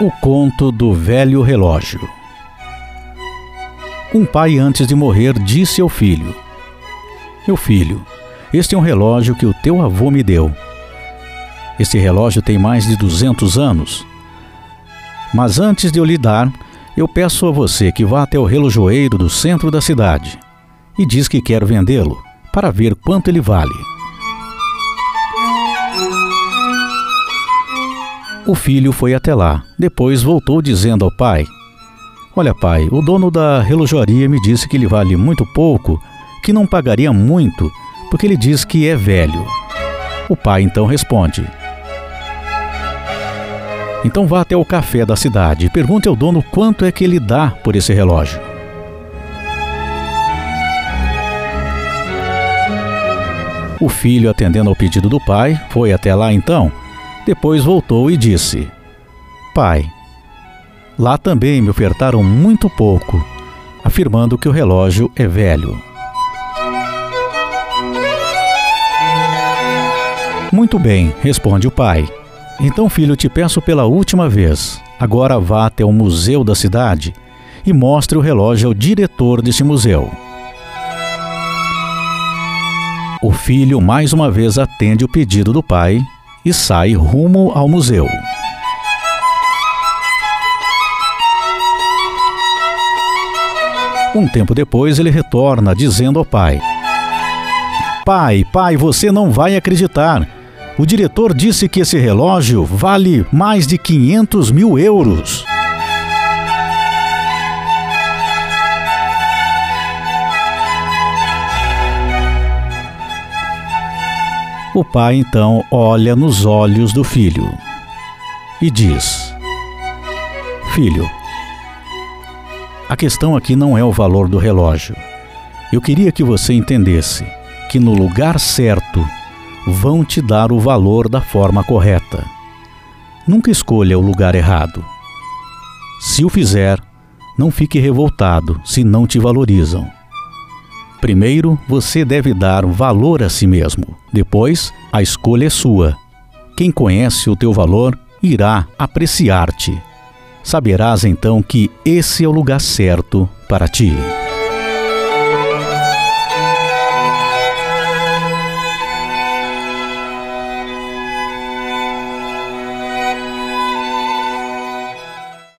O conto do velho relógio. Um pai, antes de morrer, disse ao filho: Meu filho, este é um relógio que o teu avô me deu. Este relógio tem mais de 200 anos. Mas antes de eu lhe dar, eu peço a você que vá até o relojoeiro do centro da cidade e diz que quer vendê-lo para ver quanto ele vale. O filho foi até lá. Depois voltou dizendo ao pai: Olha, pai, o dono da relojoaria me disse que ele vale muito pouco, que não pagaria muito, porque ele diz que é velho. O pai então responde: Então vá até o café da cidade e pergunte ao dono quanto é que ele dá por esse relógio. O filho, atendendo ao pedido do pai, foi até lá então. Depois voltou e disse: Pai, lá também me ofertaram muito pouco, afirmando que o relógio é velho. Muito bem, responde o pai. Então, filho, te peço pela última vez. Agora vá até o museu da cidade e mostre o relógio ao diretor desse museu. O filho mais uma vez atende o pedido do pai e sai rumo ao museu. Um tempo depois, ele retorna dizendo ao pai: Pai, pai, você não vai acreditar. O diretor disse que esse relógio vale mais de 500 mil euros. O pai então olha nos olhos do filho e diz: Filho, a questão aqui não é o valor do relógio. Eu queria que você entendesse que no lugar certo vão te dar o valor da forma correta. Nunca escolha o lugar errado. Se o fizer, não fique revoltado se não te valorizam. Primeiro, você deve dar valor a si mesmo. Depois, a escolha é sua. Quem conhece o teu valor irá apreciar-te. Saberás então que esse é o lugar certo para ti.